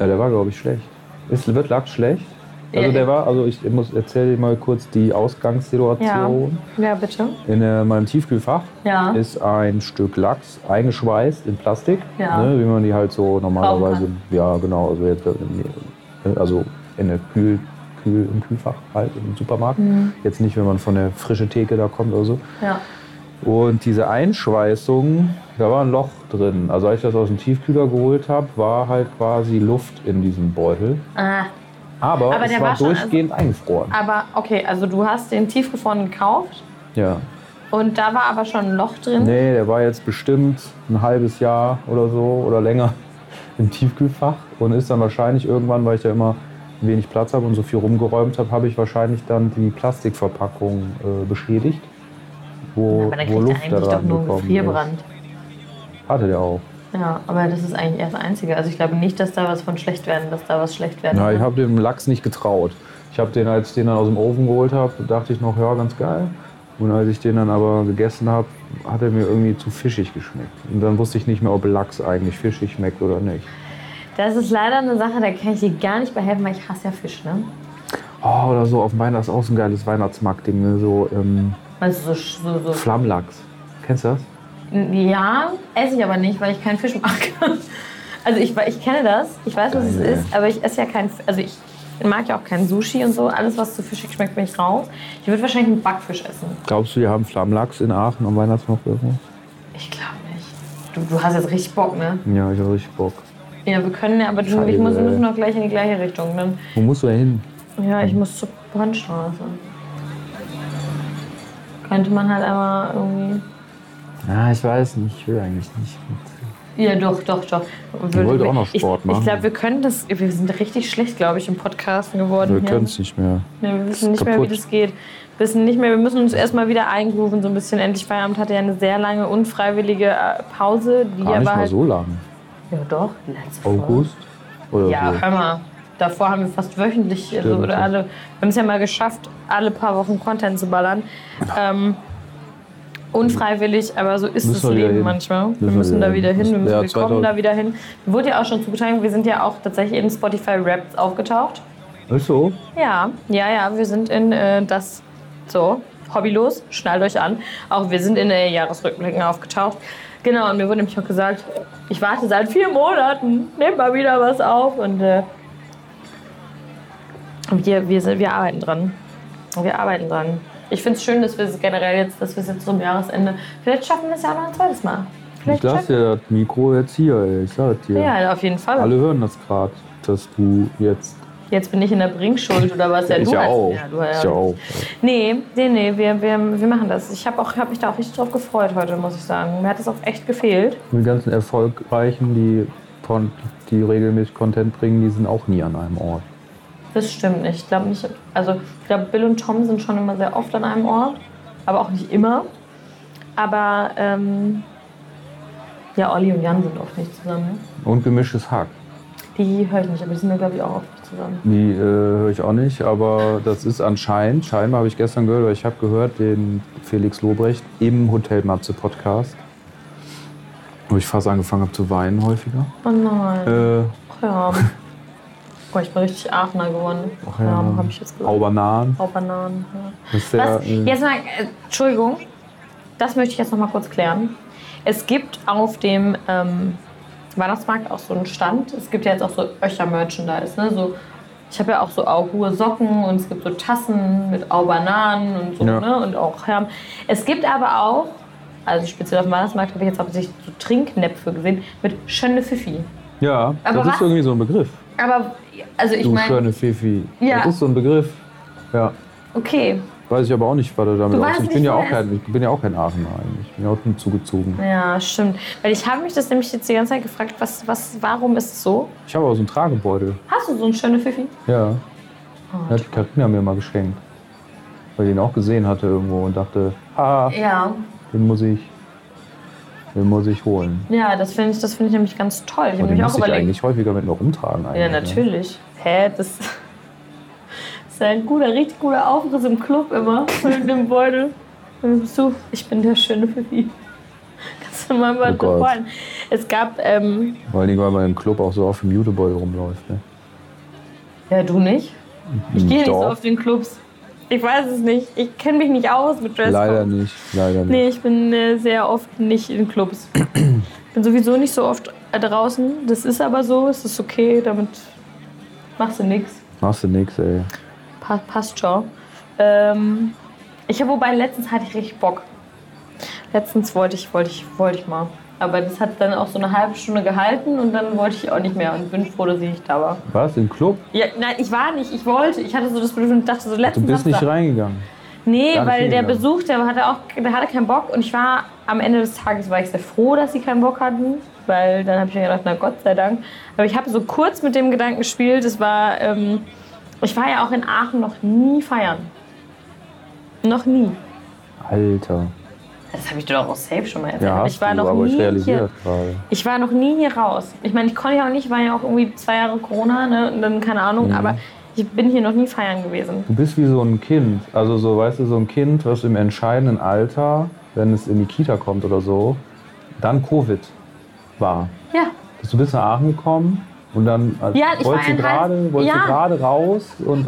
Ja, der war, glaube ich, schlecht. Ist, wird Lachs schlecht? Also Ja, der war, also ich muss erzähle dir mal kurz die Ja. Ausgangssituation. Ja, bitte. In äh, meinem Tiefkühlfach Ja. ist ein Stück Lachs eingeschweißt in Plastik, Ja. ne, wie man die halt so normalerweise, ja genau, also jetzt in, also in der Kühl, Kühl, im Kühlfach halt im Supermarkt. Mhm. Jetzt nicht, wenn man von der frischen Theke da kommt oder so. Ja. Und diese Einschweißung, da war ein Loch drin. Also als ich das aus dem Tiefkühler geholt habe, war halt quasi Luft in diesem Beutel. Ah, Aber, Aber es der war, war schon- durchgehend eingefroren. aber okay, also du hast den tiefgefroren gekauft Ja. und da war aber schon ein Loch drin. Nee, der war jetzt bestimmt ein halbes Jahr oder so oder länger im Tiefkühlfach und ist dann wahrscheinlich irgendwann, weil ich da immer wenig Platz habe und so viel rumgeräumt habe, habe ich wahrscheinlich dann die Plastikverpackung äh, beschädigt, wo, aber dann wo kriegt er Luft eigentlich daran doch nur einen Gefrierbrand. ist. Hatte der auch. Ja, aber das ist eigentlich erst das Einzige. Also ich glaube nicht, dass da was von schlecht werden, dass da was schlecht werden Ja, ich habe dem Lachs nicht getraut. Ich habe den, als ich den dann aus dem Ofen geholt habe, dachte ich noch, ja, ganz geil. Und als ich den dann aber gegessen habe, hat er mir irgendwie zu fischig geschmeckt. Und dann wusste ich nicht mehr, ob Lachs eigentlich fischig schmeckt oder nicht. Das ist leider eine Sache, da kann ich dir gar nicht bei helfen, weil ich hasse ja Fisch, ne? Oh, oder so auf dem Weihnachts auch so ein geiles Weihnachtsmarktding, ne? so ähm, Also so, so, so Flammlachs. Kennst du das? Ja, esse ich aber nicht, weil ich keinen Fisch mag. Also ich, ich kenne das, ich weiß, was es ist, aber ich esse ja kein, also ich mag ja auch kein Sushi und so. Alles, was zu fischig schmeckt, bin ich raus. Ich würde wahrscheinlich einen Backfisch essen. Glaubst du, die haben Flammlachs in Aachen am Weihnachtsmarkt irgendwo? Ich glaube nicht. Du, du hast jetzt richtig Bock, ne? Ja, ich habe richtig Bock. Ja, wir können ja, aber du, ich muss, wir müssen noch gleich in die gleiche Richtung. Dann, Wo musst du hin? ja, ich muss zur Brandstraße. Könnte man halt einmal irgendwie. Ja, ich weiß nicht, ich will eigentlich nicht. Ja, doch, doch, doch. Ich wollte auch noch Sport ich, machen. Ich glaube, wir können das. Wir sind richtig schlecht, glaube ich, im Podcasten geworden. Wir können es nicht mehr. Nee, wir wissen nicht mehr, wie kaputt. das geht. Wir wissen nicht mehr, wir müssen uns erstmal wieder eingrooven, so ein bisschen. Endlich Feierabend hatte ja eine sehr lange unfreiwillige äh, Pause, die Gar nicht aber mal halt. so lang. Ja, doch, letzte. August? Oder Ja, so. hör mal. Davor haben wir fast wöchentlich, also, Stimmt, oder ja. alle, wir haben es ja mal geschafft, alle paar Wochen Content zu ballern. Ähm, unfreiwillig, aber so ist Müssen das Leben manchmal. Wir Müssen wir müssen da wieder hin. hin, wir, müssen, Ja, wir kommen 2000 da wieder hin. Wurde ja auch schon zugetragen, wir sind ja auch tatsächlich in Spotify Raps aufgetaucht. Ist so? Ja, ja, ja, wir sind in äh, das, so, hobbylos, schnallt euch an. Auch wir sind in den Jahresrückblicken aufgetaucht. Genau, und mir wurde nämlich auch gesagt, ich warte seit vier Monaten, nehmt mal wieder was auf. Und äh, wir, wir, sind, wir arbeiten dran. Wir arbeiten dran. Ich finde es schön, dass wir es generell jetzt, dass wir es jetzt zum Jahresende, vielleicht schaffen wir es ja auch noch ein zweites Mal. Ich Vielleicht lasse schaffen dir das Mikro jetzt hier, ey. Ich sag dir. Ja, auf jeden Fall. Alle hören das gerade, dass du jetzt. Jetzt bin ich in der Bringschuld oder was? Ja, ich du ja hast- auch. Ja, du, ja. Ich ja auch. Nee, nee, nee, wir, wir, wir machen das. Ich habe hab mich da auch richtig drauf gefreut heute, muss ich sagen. Mir hat es auch echt gefehlt. Die ganzen Erfolgreichen, die, die regelmäßig Content bringen, die sind auch nie an einem Ort. Das stimmt nicht. Ich glaube nicht. Also, ich glaube, Bill und Tom sind schon immer sehr oft an einem Ort, aber auch nicht immer. Aber ähm, ja, Olli und Jan sind oft nicht zusammen. Und gemischtes Hack. Die höre ich nicht, aber die sind, glaube ich, auch oft nicht zusammen. Die äh, höre ich auch nicht, aber das ist anscheinend, scheinbar habe ich gestern gehört, weil ich habe gehört, den Felix Lobrecht im Hotel Matze Podcast, wo ich fast angefangen habe zu weinen häufiger. Oh nein. Äh, Ach ja. Oh, ich bin richtig Aachener geworden. Ach ja, ja. habe ich jetzt gesagt. Aubernan. Haubananen. Ja. Ist der, Was? Jetzt mal, äh, Entschuldigung, das möchte ich jetzt noch mal kurz klären. Es gibt auf dem ähm, Weihnachtsmarkt auch so einen Stand. Es gibt ja jetzt auch so Öcher-Merchandise. Ne? So, ich habe ja auch so hohe Socken und es gibt so Tassen mit Aubananen und so. Ja. Ne? Und auch Herm. Es gibt aber auch, also speziell auf dem Weihnachtsmarkt habe ich jetzt hauptsächlich so Trinknäpfe gesehen mit Schöne Fifi. ja, Aber das was? ist irgendwie so ein Begriff. Aber, also ich Du meine, schöne Fifi. Ja. Das ist so ein Begriff. Ja. okay, Weiß ich aber auch nicht, was er damit Du weißt Ich bin ja auch kein, ich bin ja auch kein Aachener eigentlich. Ich bin ja auch nur zugezogen. Ja, stimmt. Weil ich habe mich das nämlich jetzt die ganze Zeit gefragt, was, was, warum ist es so? Ich habe auch so einen Tragebeutel. Hast du so einen schönen Fifi? Ja. Oh, Hat die Karina mir mal geschenkt. Weil ich ihn auch gesehen hatte irgendwo und dachte, ah, Ja, den muss ich, den muss ich holen. ja, das finde ich, das finde ich nämlich ganz toll. Ich habe mich ich eigentlich häufiger mit mir rumtragen. Eigentlich, Ja, ne? natürlich. Hä, das ist ein guter, richtig guter Aufriss im Club immer mit dem Beutel. Du, ich bin der schöne Fifi. Kannst du mal mal Oh freuen. Es gab, ähm, Vor Dingen, weil man im Club auch so auf dem Jutebeutel rumläuft. Ne? ja, du nicht? Ich gehe nicht so auf den Clubs. Ich weiß es nicht. Ich kenne mich nicht aus mit Dresscode. Leider nicht, leider nicht. Nee, ich bin äh, sehr oft nicht in Clubs. bin sowieso nicht so oft äh, draußen. Das ist aber so, es ist okay, damit machst du nichts. Machst du nix, ey. Pa passt schon. Ähm, ich habe wobei letztens hatte ich richtig Bock. Letztens wollte ich, wollte ich, wollte ich mal. Aber das hat dann auch so eine halbe Stunde gehalten und dann wollte ich auch nicht mehr und bin froh, dass ich nicht da war. Was, im Club? Ja, nein, ich war nicht, ich wollte. Ich hatte so das Bedürfnis und dachte so Du letztens. bist nicht Samstag- reingegangen. Nee, nicht weil der. Besuch, der hatte auch, der hatte keinen Bock und ich war am Ende des Tages war ich sehr froh, dass sie keinen Bock hatten, weil dann habe ich mir gedacht, na Gott sei Dank. Aber ich habe so kurz mit dem Gedanken gespielt. Es war, ähm, ich war ja auch in Aachen noch nie feiern, noch nie. Alter. Das habe ich dir doch auch safe schon mal erzählt. Ja, ich war du, noch nie ich hier. gerade. Ich war noch nie hier raus. Ich meine, ich konnte ja auch nicht, war ja auch irgendwie zwei Jahre Corona, ne? Und dann keine Mhm. Ahnung, aber ich bin hier noch nie feiern gewesen. Du bist wie so ein Kind. Also so, weißt du, so ein Kind, was im entscheidenden Alter, wenn es in die Kita kommt oder so, dann Covid war. Ja, Du bist nach Aachen gekommen und dann äh, Ja, wolltest, du gerade, wolltest Ja. du gerade raus und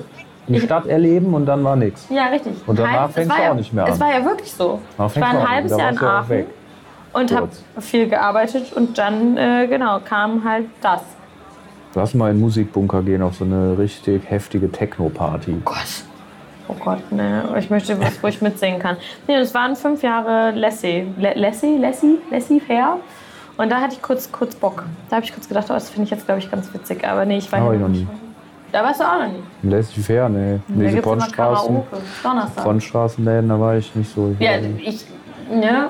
die Ich- Stadt erleben und dann war nichts. Ja, richtig. Und danach Halb- es fängst du ja, auch nicht mehr an. Es war ja wirklich so. Danach Ich war ein halbes Jahr in Aachen und habe viel gearbeitet und dann, äh, genau, kam halt das. Lass mal in den Musikbunker gehen auf so eine richtig heftige Techno-Party. Gott. Oh Gott, ne. Ich möchte was, wo ich mitsingen kann. Nee, das waren fünf Jahre Lassie. Lassie? Lassie? Lassie Fair. Und da hatte ich kurz, kurz Bock. Da habe ich kurz gedacht, oh, das finde ich jetzt, glaube ich, ganz witzig. Aber nee, ich war hier ich noch nie. Da warst du auch noch nie. Lässt fair, nee. Da Diese. Donnerstag. Frontstraßenläden, da war ich nicht so. Ja, ich Ja.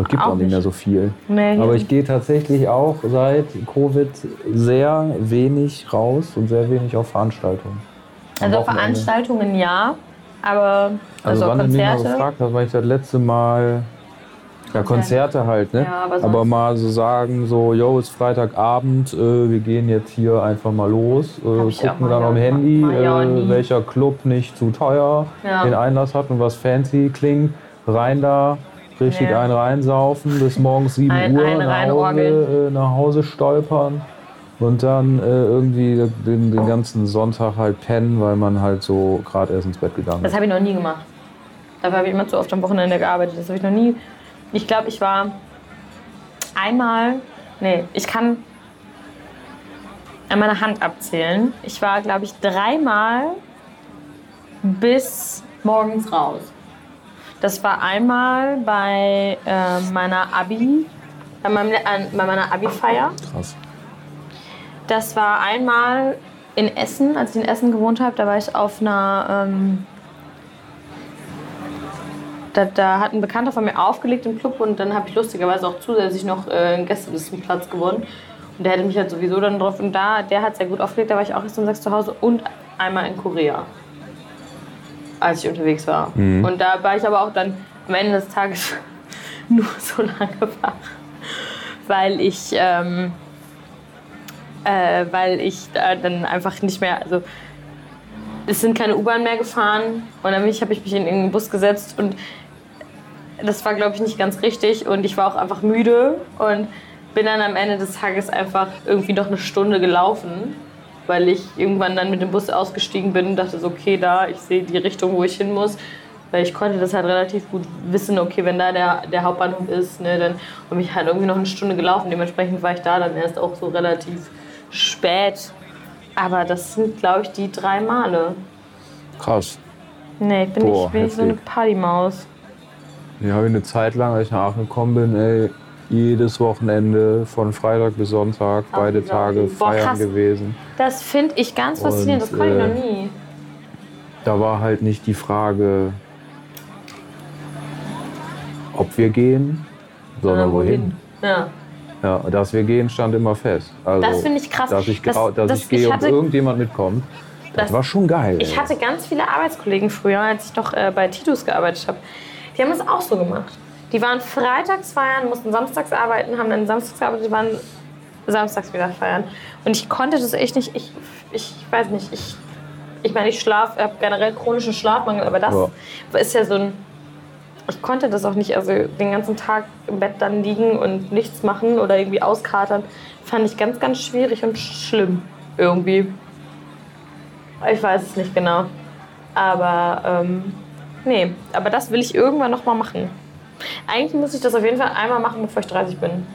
Es gibt auch, nicht mehr so viel. Nee, Aber ich gehe tatsächlich auch seit Covid sehr wenig raus und sehr wenig auf Veranstaltungen. Am Also Wochenende. Veranstaltungen ja, aber Also, also, wann du mich mal Konzerte. gefragt hast, weil ich das letzte Mal ja, Konzerte halt, ne? Ja, aber sonst- mal so sagen, so, yo, ist Freitagabend, äh, wir gehen jetzt hier einfach mal los, äh, gucken dann am. Handy, äh, welcher Club nicht zu teuer Ja. den Einlass hat und was fancy klingt, rein da, richtig Nee. einen reinsaufen, bis morgens 7 Ein- Uhr ein nach. Hause, äh, nach Hause stolpern. Und dann äh, irgendwie den, den ganzen Sonntag halt pennen, weil man halt so gerade erst ins Bett gegangen Das ist. habe ich noch nie gemacht. Dafür habe ich immer zu oft am Wochenende gearbeitet. Das habe ich noch nie. Ich glaube, ich war einmal. Nee, ich kann an meiner Hand abzählen. Ich war, glaube ich, dreimal bis morgens raus. Das war einmal bei äh, meiner Abi, bei, meinem, an, bei meiner Abi-Feier. Krass. Das war einmal in Essen, als ich in Essen gewohnt habe. Da war ich auf einer. Ähm, da, da hat ein Bekannter von mir aufgelegt im Club und dann habe ich lustigerweise auch zusätzlich noch äh, einen Gästelistenplatz gewonnen. Und der hätte mich halt sowieso dann drauf. Und da, der hat sehr gut aufgelegt, da war ich auch erst um sechs zu Hause und einmal in Korea, als ich unterwegs war. Und da war ich aber auch dann am Ende des Tages nur so lange wach, weil ich. Ähm, äh, weil ich da dann einfach nicht mehr, also es sind keine U-Bahn mehr gefahren und dann habe ich mich in den Bus gesetzt und das war, glaube ich, nicht ganz richtig und ich war auch einfach müde und bin dann am Ende des Tages einfach irgendwie noch eine Stunde gelaufen, weil ich irgendwann dann mit dem Bus ausgestiegen bin und dachte so, okay, da, ich sehe die Richtung, wo ich hin muss. Weil ich konnte das halt relativ gut wissen, okay, wenn da der, der Hauptbahnhof ist, ne, dann bin ich halt irgendwie noch eine Stunde gelaufen. Dementsprechend war ich da dann erst auch so relativ spät. Aber das sind, glaube ich, die drei Male. Krass. Nee, ich bin Boah, nicht, bin nicht so eine. Partymaus. Ja, habe ich eine Zeit lang, als ich nach Aachen gekommen bin, ey, jedes Wochenende von Freitag bis Sonntag, beide dieser- Tage Boah, feiern krass. gewesen. Das finde ich ganz faszinierend, das Und, konnte ich äh, noch nie. Da war halt nicht die Frage, ob wir gehen, sondern wohin. Ja. Ja, dass wir gehen, stand immer fest. Also, Das finde ich krass. Dass ich, Das- dass das- ich gehe ich und hatte- irgendjemand mitkommt, das, Das- war schon geil. Ich ey. hatte ganz viele Arbeitskollegen früher, als ich noch äh, bei Titus gearbeitet habe. Die haben das auch so gemacht. Die waren freitags feiern, mussten samstags arbeiten, haben dann samstags gearbeitet, die waren samstags wieder feiern. Und ich konnte das echt nicht. Ich, ich weiß nicht, ich, ich meine, ich schlafe, habe generell chronischen Schlafmangel, aber das ist ja so ein. Ich konnte das auch nicht, also den ganzen Tag im Bett dann liegen und nichts machen oder irgendwie auskatern, fand ich ganz, ganz schwierig und schlimm irgendwie. Ich weiß es nicht genau. Aber ähm, nee, aber das will ich irgendwann noch mal machen. Eigentlich muss ich das auf jeden Fall einmal machen, bevor ich 30 bin.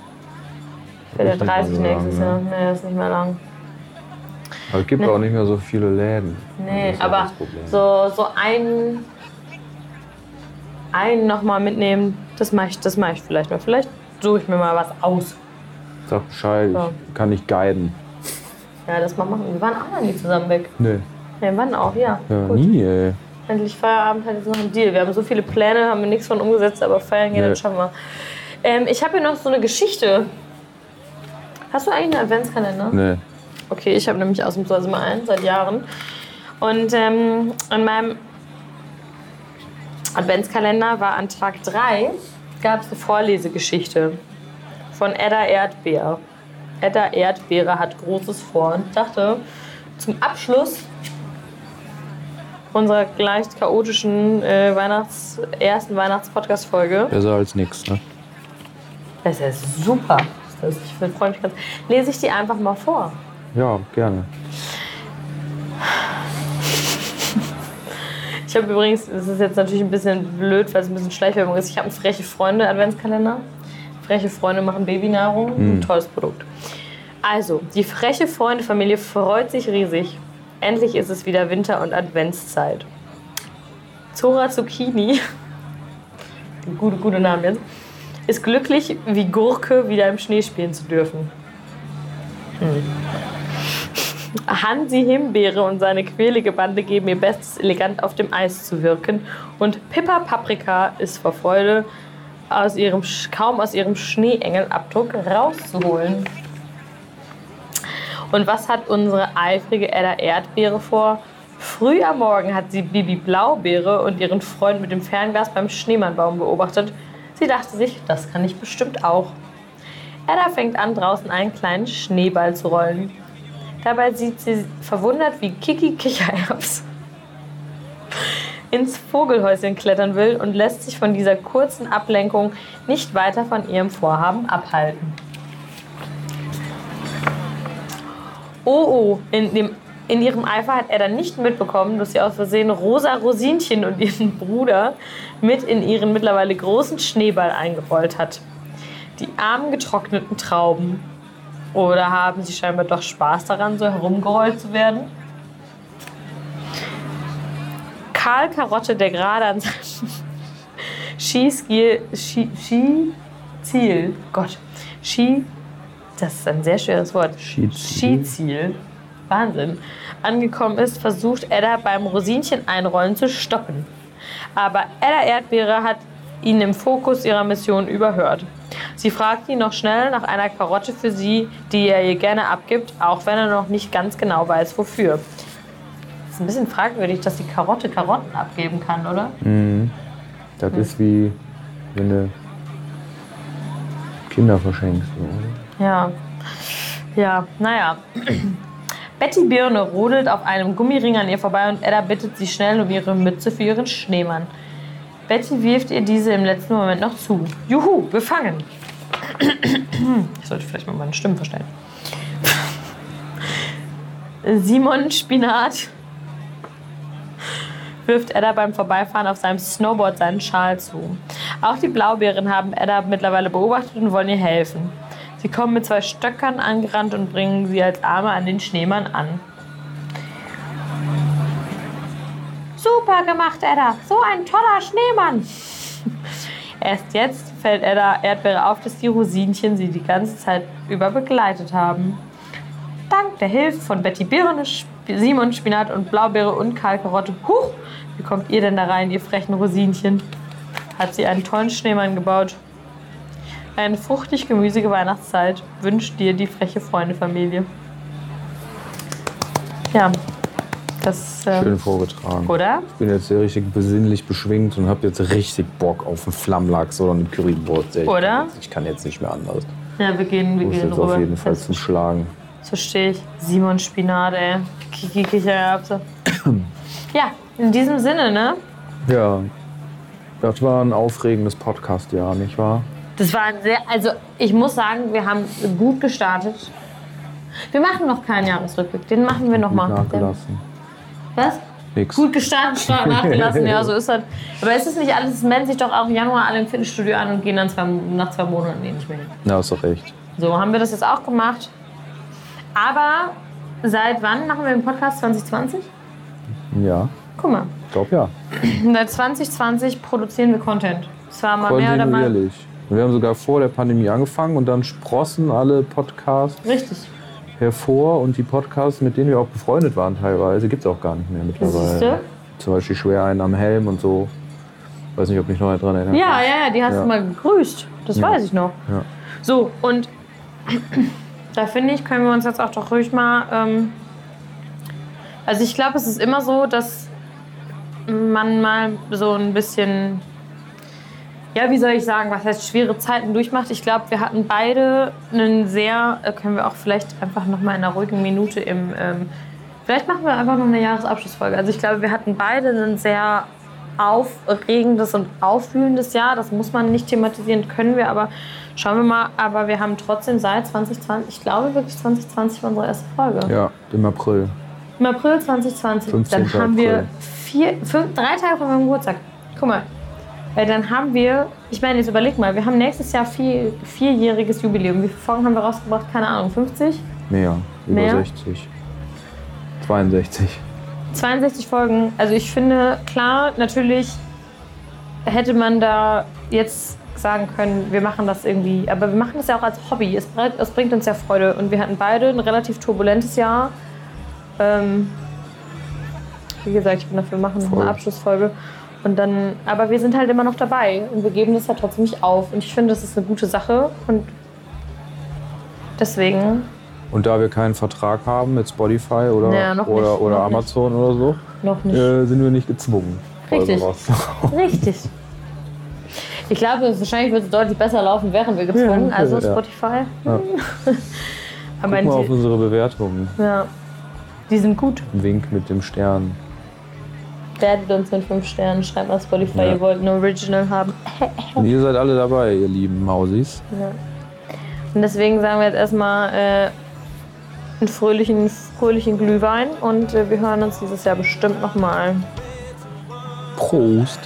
Ich werde Ist nicht mehr 30 so nächstes lang, Jahr. ne? Nee, das ist nicht mehr lang. Aber es gibt Nee. auch nicht mehr so viele Läden. Nee, aber so, so ein, einen noch mal mitnehmen, das mache ich, das mach ich vielleicht mal. Vielleicht suche ich mir mal was aus. Sag Bescheid, Ja. ich kann nicht guiden. Ja, das mal machen. Wir waren auch noch nie zusammen weg. Nee, Ja, wir waren auch, ja. ja, Gut. nie, ey. Endlich Feierabend hat jetzt noch ein Deal. Wir haben so viele Pläne, haben wir nichts von umgesetzt, aber feiern gehen, Nee. das schaffen wir. Ähm, ich habe hier noch so eine Geschichte. Hast du eigentlich einen Adventskalender? Nee. Okay, ich habe nämlich ausnahmsweise mal einen, seit Jahren. Und ähm, an meinem Adventskalender war an Tag 3 gab es eine Vorlesegeschichte von Edda Erdbeer. Edda Erdbeere hat Großes vor und ich dachte, zum Abschluss unserer leicht chaotischen äh, Weihnachts-, ersten Weihnachts-Podcast-Folge Besser als nix, ne? das ist ja super. Das, ich freue mich ganz. Lese ich die einfach mal vor. Ja, gerne. Ich habe übrigens, das ist jetzt natürlich ein bisschen blöd, weil es ein bisschen Schleichwerbung ist. Ich habe einen freche Freunde Adventskalender. Freche Freunde machen Babynahrung. Ein tolles Produkt. Also, die freche Freunde-Familie freut sich riesig. Endlich ist es wieder Winter- und Adventszeit. Zora Zucchini, gute, gute Namen jetzt, ist glücklich, wie Gurke wieder im Schnee spielen zu dürfen. Hansi Himbeere und seine quälige Bande geben ihr Bestes, elegant auf dem Eis zu wirken. Und Pippa Paprika ist vor Freude aus ihrem, kaum aus ihrem Schneeengelabdruck rauszuholen. Und was hat unsere eifrige Edda Erdbeere vor? Früh am Morgen hat sie Bibi Blaubeere und ihren Freund mit dem Fernglas beim Schneemannbaum beobachtet. Sie dachte sich, das kann ich bestimmt auch. Edda fängt an, draußen einen kleinen Schneeball zu rollen. Dabei sieht sie verwundert, wie Kiki Kichererbs ins Vogelhäuschen klettern will und lässt sich von dieser kurzen Ablenkung nicht weiter von ihrem Vorhaben abhalten. Oh oh, in, dem, in ihrem Eifer hat er dann nicht mitbekommen, dass sie aus Versehen Rosa Rosinchen und ihren Bruder mit in ihren mittlerweile großen Schneeball eingerollt hat. Die armen getrockneten Trauben. Oder haben sie scheinbar doch Spaß daran, so herumgerollt zu werden? Karl Karotte, der gerade an seinem Skiskiel, Ski, Skiziel, Gott, Ski, das ist ein sehr schweres Wort, Skiziel. Skiziel, Wahnsinn, angekommen ist, versucht Edda beim Rosinchen einrollen zu stoppen. Aber Edda Erdbeere hat ihn im Fokus ihrer Mission überhört. Sie fragt ihn noch schnell nach einer Karotte für sie, die er ihr gerne abgibt, auch wenn er noch nicht ganz genau weiß, wofür. ist ein bisschen fragwürdig, dass die Karotte Karotten abgeben kann, oder? Das ist wie wenn du Kinder verschenkst. Oder? Ja. Ja, naja. Betty Birne rodelt auf einem Gummiring an ihr vorbei und Edda bittet sie schnell um ihre Mütze für ihren Schneemann. Betty wirft ihr diese im letzten Moment noch zu. Juhu, wir fangen. Ich sollte vielleicht mal meine Stimme verstellen. Simon Spinat wirft Edda beim Vorbeifahren auf seinem Snowboard seinen Schal zu. Auch die Blaubeeren haben Edda mittlerweile beobachtet und wollen ihr helfen. Sie kommen mit zwei Stöckern angerannt und bringen sie als Arme an den Schneemann an. Super gemacht, Edda. So ein toller Schneemann. Erst jetzt fällt Edda Erdbeere auf, dass die Rosinchen sie die ganze Zeit über begleitet haben. Dank der Hilfe von Betty Birne, Simon Spinat und Blaubeere und Karl Karotte. Huch, wie kommt ihr denn da rein, ihr frechen Rosinchen? Hat sie einen tollen Schneemann gebaut. Eine fruchtig gemüsige Weihnachtszeit wünscht dir die freche Freundefamilie. Ja, das. Äh, Schön vorgetragen. Oder? Ich bin jetzt sehr richtig besinnlich beschwingt und habe jetzt richtig Bock auf einen Flammlachs oder eine Currywurst. Ich Oder? Kann jetzt, ich kann jetzt nicht mehr anders. Ja, wir gehen, wir gehen jetzt rüber. auf jeden Fall zum Schlagen. verstehe ich. Simon Spinat, ey. Kiki Kichererbse. ja, in diesem Sinne, ne? Ja, das war ein aufregendes Podcast-Jahr, nicht wahr? Das war ein sehr, also ich muss sagen, wir haben gut gestartet. Wir machen noch keinen Jahresrückblick, den machen wir noch Gut mal. nachgelassen. Was? Nix. Gut gestartet, stark nachgelassen, ja, so ist das. Aber ist es nicht alles, es melden sich doch auch im Januar alle im Fitnessstudio an und gehen dann zwei, nach zwei Monaten nee, nicht mehr hin. Na, hast doch recht. So haben wir das jetzt auch gemacht. Aber seit wann machen wir den Podcast? 2020? Ja, Guck mal, ich glaube ja. seit 2020 produzieren wir Content. Zwar mal mehr oder mal. Wir haben sogar vor der Pandemie angefangen und dann sprossen alle Podcasts Richtig. Hervor und die Podcasts, mit denen wir auch befreundet waren teilweise, gibt es auch gar nicht mehr mittlerweile. Siehste? Zum Beispiel schwer einen am Helm und so. Weiß nicht, ob mich noch dran erinnert. Ja, ja, ja, die hast Ja. du mal gegrüßt. Das Ja. weiß ich noch. Ja. So, und da finde ich, können wir uns jetzt auch doch ruhig mal. Ähm, also, ich glaube, es ist immer so, dass man mal so ein bisschen. Ja, wie soll ich sagen, was heißt schwere Zeiten durchmacht? Ich glaube, wir hatten beide einen sehr, äh, können wir auch vielleicht einfach noch mal in einer ruhigen Minute im, ähm, vielleicht machen wir einfach noch eine Jahresabschlussfolge. Also ich glaube, wir hatten beide ein sehr aufregendes und aufwühlendes Jahr. Das muss man nicht thematisieren, können wir, aber schauen wir mal. Aber wir haben trotzdem seit 2020, ich glaube wirklich 2020 war unsere erste Folge. Ja, im April. Im April 2020. 15. Dann haben wir April. vier, fünf, drei Tage vor meinem Geburtstag. Guck mal. Äh, dann haben wir, ich meine, jetzt überleg mal, wir haben nächstes Jahr vier, vierjähriges Jubiläum. Wie viele Folgen haben wir rausgebracht? Keine Ahnung, 50? Mehr, über Mehr? 60. 62. 62 Folgen. Also ich finde, klar, natürlich hätte man da jetzt sagen können, wir machen das irgendwie. Aber wir machen das ja auch als Hobby. Es, bringt- es bringt uns ja Freude. Und wir hatten beide ein relativ turbulentes Jahr. Ähm, wie gesagt, ich bin dafür, machen noch eine Abschlussfolge. Und dann, aber wir sind halt immer noch dabei und wir geben das halt trotzdem nicht auf. Und ich finde, das ist eine gute Sache und deswegen Und da wir keinen Vertrag haben mit Spotify oder, Ja, noch oder, nicht, oder Amazon oder so, noch nicht. äh, sind wir nicht gezwungen. Richtig. Richtig. Ich glaube, wahrscheinlich wird es deutlich besser laufen, wären wir gezwungen. Ja, also ja. Spotify. Ja. Aber Guck mal auf unsere Bewertungen. ja, die sind gut. Wink mit dem Stern. Wertet uns mit 5 Sternen, schreibt mal Spotify, Ja. ihr wollt ein Original haben. Und ihr seid alle dabei, ihr lieben Mausis. Ja. Und deswegen sagen wir jetzt erstmal äh, einen fröhlichen, fröhlichen Glühwein und äh, wir hören uns dieses Jahr bestimmt nochmal. Prost.